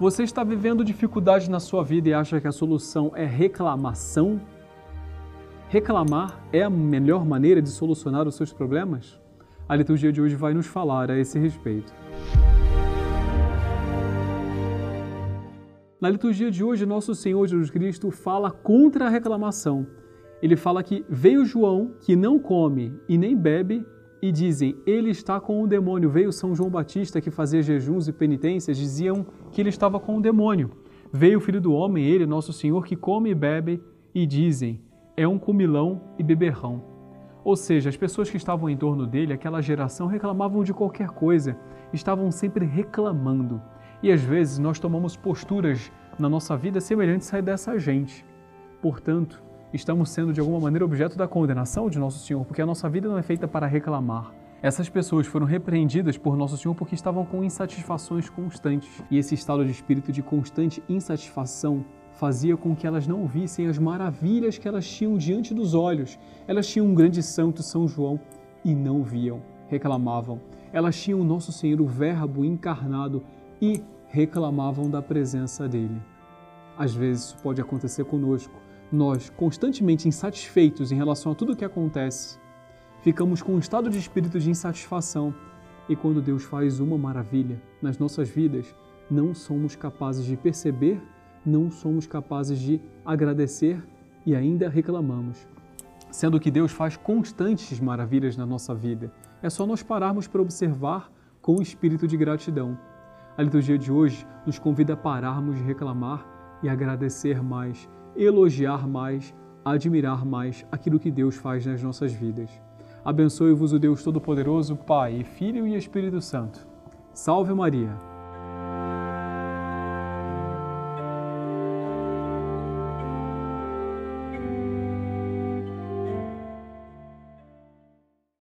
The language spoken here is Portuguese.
Você está vivendo dificuldades na sua vida e acha que a solução é reclamação? Reclamar é a melhor maneira de solucionar os seus problemas? A liturgia de hoje vai nos falar a esse respeito. Na liturgia de hoje, nosso Senhor Jesus Cristo fala contra a reclamação. Ele fala que veio João, que não come e nem bebe, e dizem, ele está com o demônio. Veio São João Batista, que fazia jejuns e penitências, diziam que ele estava com o demônio. Veio o Filho do Homem, ele, nosso Senhor, que come e bebe, e dizem, é um comilão e beberrão. Ou seja, as pessoas que estavam em torno dele, aquela geração, reclamavam de qualquer coisa, estavam sempre reclamando. E às vezes nós tomamos posturas na nossa vida semelhantes a dessa gente. Portanto, estamos sendo de alguma maneira objeto da condenação de Nosso Senhor, porque a nossa vida não é feita para reclamar. Essas pessoas foram repreendidas por Nosso Senhor porque estavam com insatisfações constantes. E esse estado de espírito de constante insatisfação fazia com que elas não vissem as maravilhas que elas tinham diante dos olhos. Elas tinham um grande santo, São João, e não viam, reclamavam. Elas tinham o Nosso Senhor, o Verbo encarnado, e reclamavam da presença dele. Às vezes isso pode acontecer conosco nós, constantemente insatisfeitos em relação a tudo o que acontece, ficamos com um estado de espírito de insatisfação e quando Deus faz uma maravilha nas nossas vidas, não somos capazes de perceber, não somos capazes de agradecer e ainda reclamamos. Sendo que Deus faz constantes maravilhas na nossa vida, é só nós pararmos para observar com o espírito de gratidão. A liturgia de hoje nos convida a pararmos de reclamar e agradecer mais elogiar mais, admirar mais aquilo que Deus faz nas nossas vidas. Abençoe-vos o Deus Todo-Poderoso, Pai, Filho e Espírito Santo. Salve Maria!